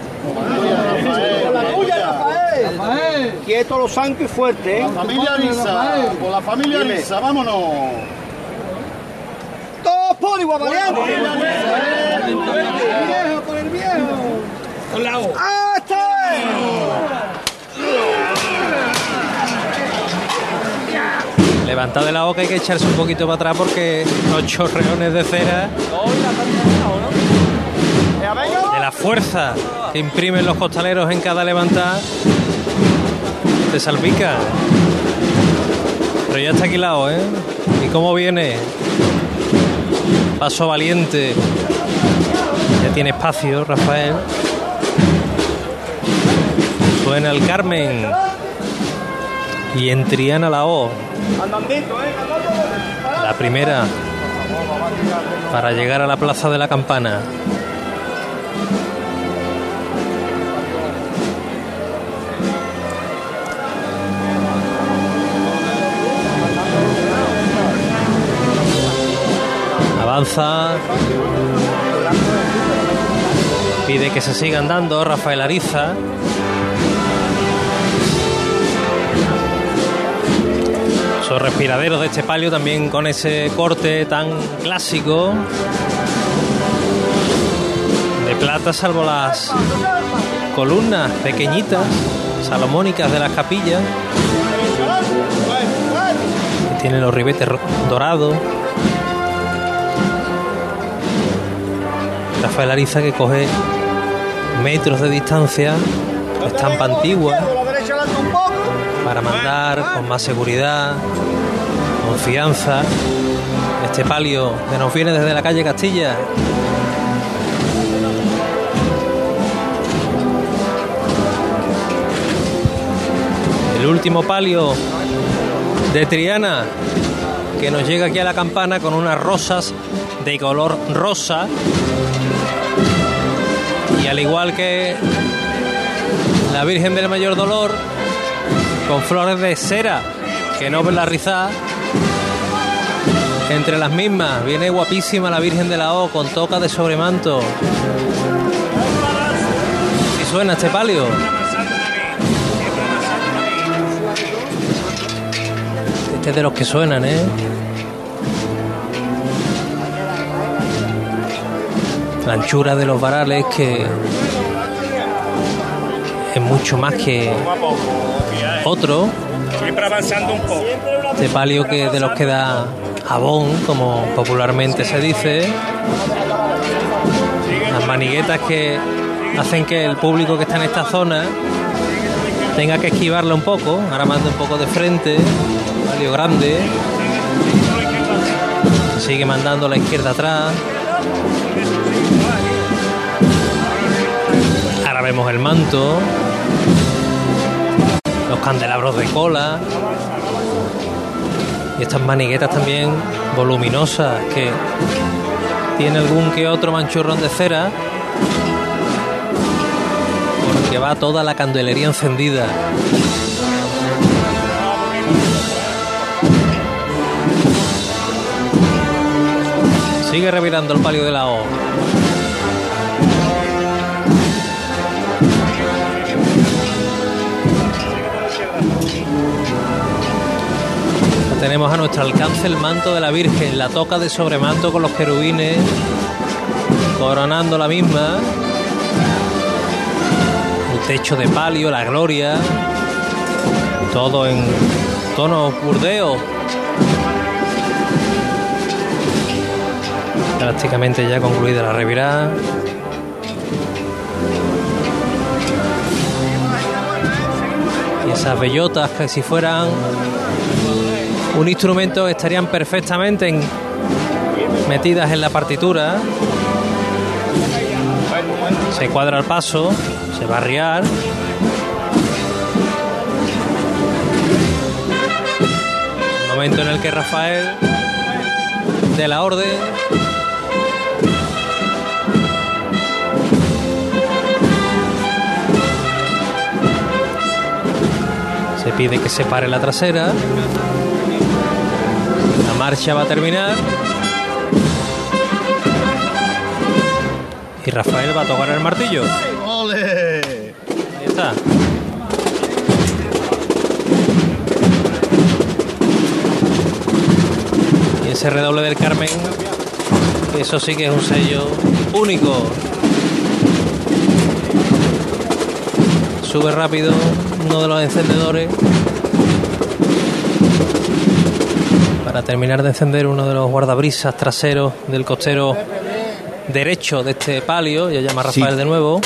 Quieto, los santos y fuerte, ¿eh? La familia Arisa, por la familia Arisa, vámonos. Todos por igual, valiente. Por el viejo, por el viejo. Levantado de la boca hay que echarse un poquito para atrás porque los chorreones de cera de la fuerza que imprimen los costaleros en cada levantada te salpica. Pero ya está aquilado, ¿eh? ¿Y cómo viene? Paso valiente. Ya tiene espacio, Rafael. Suena el Carmen. Y en Triana la O. La primera para llegar a la plaza de la campana. Avanza. Pide que se sigan dando Rafael Ariza. Esos respiraderos de este palio también con ese corte tan clásico. De plata, salvo las columnas pequeñitas, salomónicas de las capillas. Tiene los ribetes dorados. Rafael Ariza que coge metros de distancia, estampa antigua, mandar con más seguridad, confianza. Este palio que nos viene desde la calle Castilla. El último palio de Triana que nos llega aquí a la campana con unas rosas de color rosa y al igual que la Virgen del Mayor Dolor con flores de cera que no la rizada entre las mismas viene guapísima la Virgen de la O con toca de sobremanto. Y suena este palio este es de los que suenan eh la anchura de los varales que es mucho más que otro. Siempre avanzando un poco. Este palio que de los que da jabón, como popularmente se dice. Las maniguetas que hacen que el público que está en esta zona tenga que esquivarla un poco. Ahora manda un poco de frente. Palio grande. Sigue mandando a la izquierda atrás. vemos el manto, los candelabros de cola y estas maniguetas también voluminosas que tiene algún que otro manchurrón de cera porque va toda la candelería encendida. Sigue revirando el palio de la O. Tenemos a nuestro alcance el manto de la Virgen, la toca de sobremanto con los querubines, coronando la misma. El techo de palio, la gloria, todo en tono burdeo. Prácticamente ya concluida la revirada. Y esas bellotas que si fueran un instrumento estarían perfectamente metidas en la partitura. Se cuadra el paso, se va a arriar. Momento en el que Rafael de la orden se pide que se pare la trasera marcha va a terminar. Y Rafael va a tocar el martillo. ¡Ole! Ahí está. Y ese redoble del Carmen, eso sí que es un sello único. Sube rápido uno de los encendedores. Para terminar de encender uno de los guardabrisas traseros del costero derecho de este palio. Ya llama Rafael de nuevo.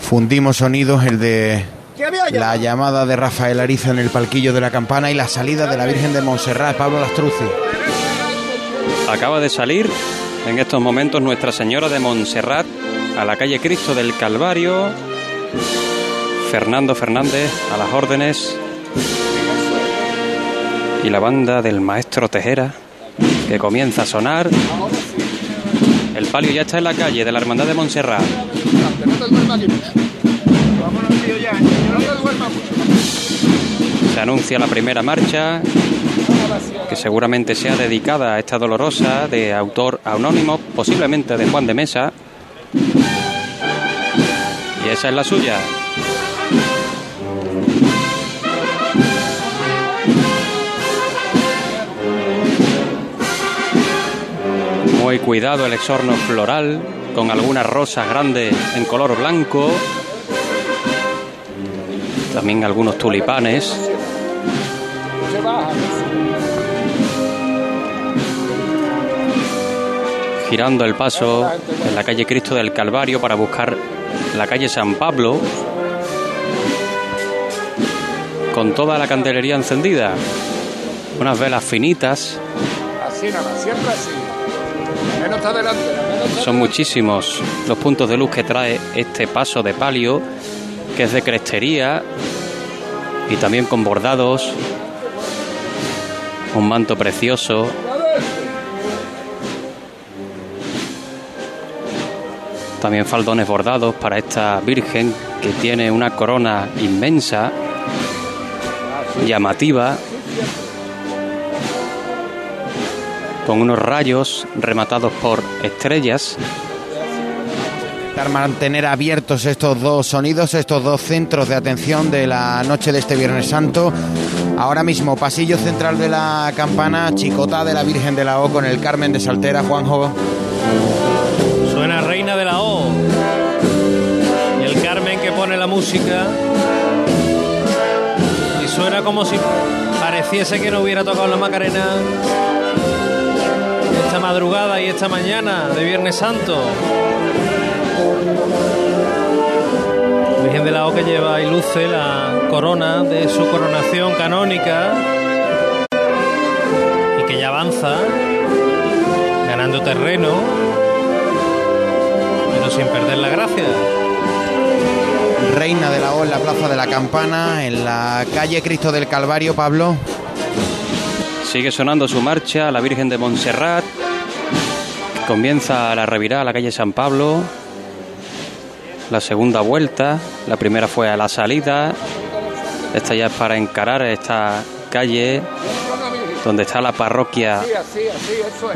Fundimos sonidos, el de la llamada de Rafael Ariza en el palquillo de la campana y la salida de la Virgen de Montserrat, Pablo Lastruzzi. Acaba de salir en estos momentos Nuestra Señora de Montserrat a la calle Cristo del Calvario. Fernando Fernández a las órdenes. Y la banda del maestro Tejera que comienza a sonar. El palio ya está en la calle de la Hermandad de Montserrat. Se anuncia la primera marcha que seguramente sea dedicada a esta dolorosa de autor anónimo, posiblemente de Juan de Mesa. Y esa es la suya. Muy cuidado el exorno floral, con algunas rosas grandes en color blanco. También algunos tulipanes. Girando el paso en la calle Cristo del Calvario para buscar la calle San Pablo con toda la candelería encendida, unas velas finitas. Así nada, siempre así. Menos adelante. Son muchísimos los puntos de luz que trae este paso de palio, que es de crestería y también con bordados, un manto precioso, también faldones bordados para esta Virgen que tiene una corona inmensa, llamativa, con unos rayos rematados por estrellas. Para mantener abiertos estos dos sonidos, estos dos centros de atención de la noche de este Viernes Santo. Ahora mismo, pasillo central de la campana, chicota de la Virgen de la O con el Carmen de Saltera, Juanjo. Reina de la O. Y el Carmen que pone la música. Y suena como si pareciese que no hubiera tocado la Macarena esta madrugada y esta mañana de Viernes Santo. Virgen de la O que lleva y luce la corona de su coronación canónica y que ya avanza, ganando terreno, sin perder la gracia. Reina de la O en la Plaza de la Campana, en la calle Cristo del Calvario, Pablo. Sigue sonando su marcha, la Virgen de Montserrat. Comienza la revirada a la calle San Pablo. La segunda vuelta, la primera fue a la salida. Esta ya es para encarar esta calle donde está la parroquia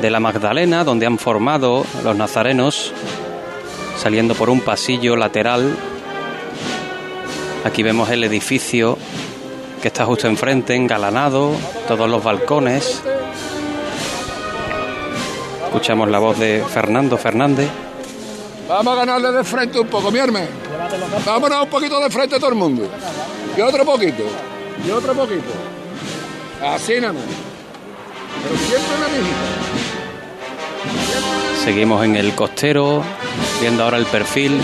de la Magdalena, donde han formado los nazarenos, saliendo por un pasillo lateral. Aquí vemos el edificio que está justo enfrente, engalanado, todos los balcones. Escuchamos la voz de Fernando Fernández. Vamos a ganarle de frente un poco, mi hermano. Vámonos un poquito de frente todo el mundo. Y otro poquito. Y otro poquito. Así nada más. Pero siempre la misma. Seguimos en el costero, viendo ahora el perfil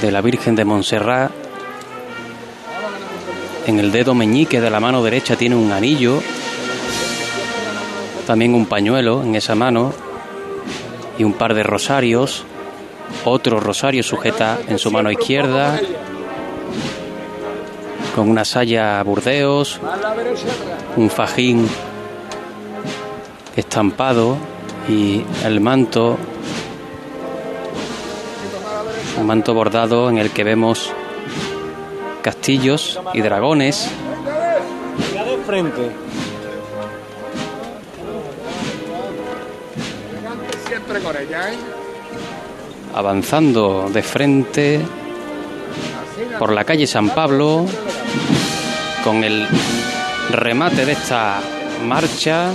de la Virgen de Montserrat en el dedo meñique de la mano derecha tiene un anillo, también un pañuelo en esa mano y un par de rosarios. Otro rosario sujeta en su mano izquierda con una saya burdeos, un fajín estampado y el manto, un manto bordado en el que vemos castillos y dragones. Siempre con ella. Avanzando de frente por la calle San Pablo con el remate de esta marcha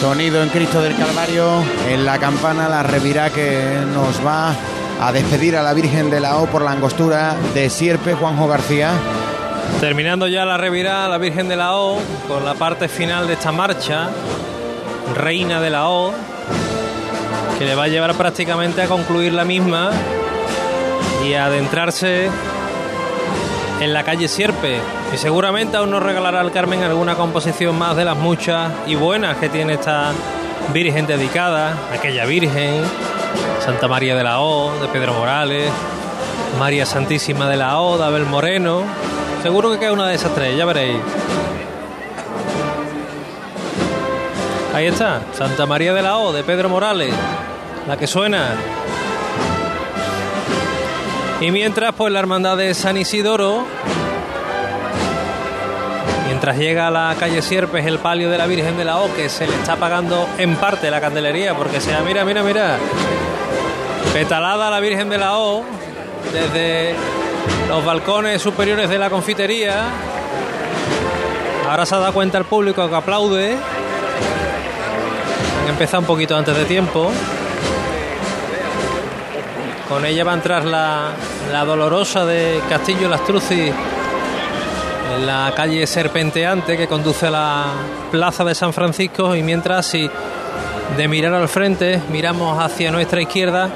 Sonido en Cristo del Calvario, en la campana, la revirá que nos va a despedir a la Virgen de la O por la angostura de Sierpe, Juanjo García. Terminando ya la revirá, la Virgen de la O, con la parte final de esta marcha, Reina de la O, que le va a llevar prácticamente a concluir la misma y a adentrarse en la calle Sierpe. Y seguramente aún nos regalará al Carmen alguna composición más de las muchas y buenas que tiene esta Virgen dedicada, aquella Virgen, Santa María de la O, de Pedro Morales, María Santísima de la O, de Abel Moreno. Seguro que queda una de esas tres, ya veréis. Ahí está, Santa María de la O, de Pedro Morales, la que suena. Y mientras, pues la hermandad de San Isidoro, mientras llega a la calle Sierpes el palio de la Virgen de la O, que se le está apagando en parte la candelería, porque sea, mira, mira, mira, petalada la Virgen de la O, desde los balcones superiores de la confitería. Ahora se ha dado cuenta el público que aplaude. Empezado un poquito antes de tiempo. Con ella va a entrar la, la dolorosa de Castillo Lastrucci en la calle Serpenteante que conduce a la plaza de San Francisco. Y mientras si de mirar al frente miramos hacia nuestra izquierda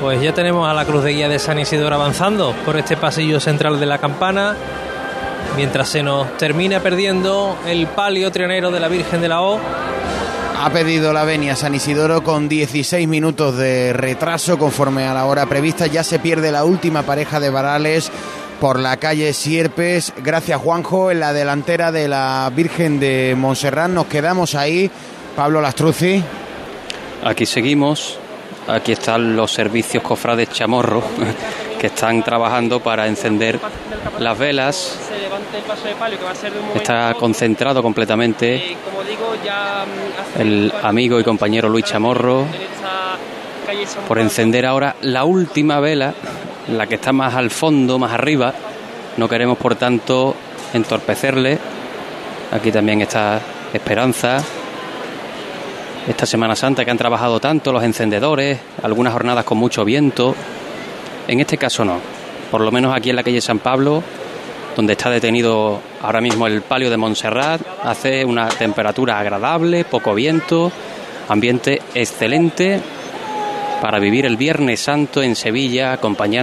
pues ya tenemos a la cruz de guía de San Isidoro avanzando por este pasillo central de la campana. Mientras se nos termina perdiendo el palio trionero de la Virgen de la O ha pedido la venia San Isidoro con 16 minutos de retraso conforme a la hora prevista. Ya se pierde la última pareja de varales por la calle Sierpes. Gracias Juanjo, en la delantera de la Virgen de Montserrat. Nos quedamos ahí. Pablo Lastruzzi. Aquí seguimos. Aquí están los servicios cofrades chamorro que están trabajando para encender las velas. Está concentrado completamente el amigo y compañero Luis Chamorro por encender ahora la última vela, la que está más al fondo, más arriba. No queremos, por tanto, entorpecerle. Aquí también está Esperanza. Esta Semana Santa que han trabajado tanto los encendedores, algunas jornadas con mucho viento. En este caso no. Por lo menos aquí en la calle San Pablo donde está detenido ahora mismo el palio de Montserrat. Hace una temperatura agradable, poco viento, Ambiente excelente para vivir el Viernes Santo en Sevilla, acompañando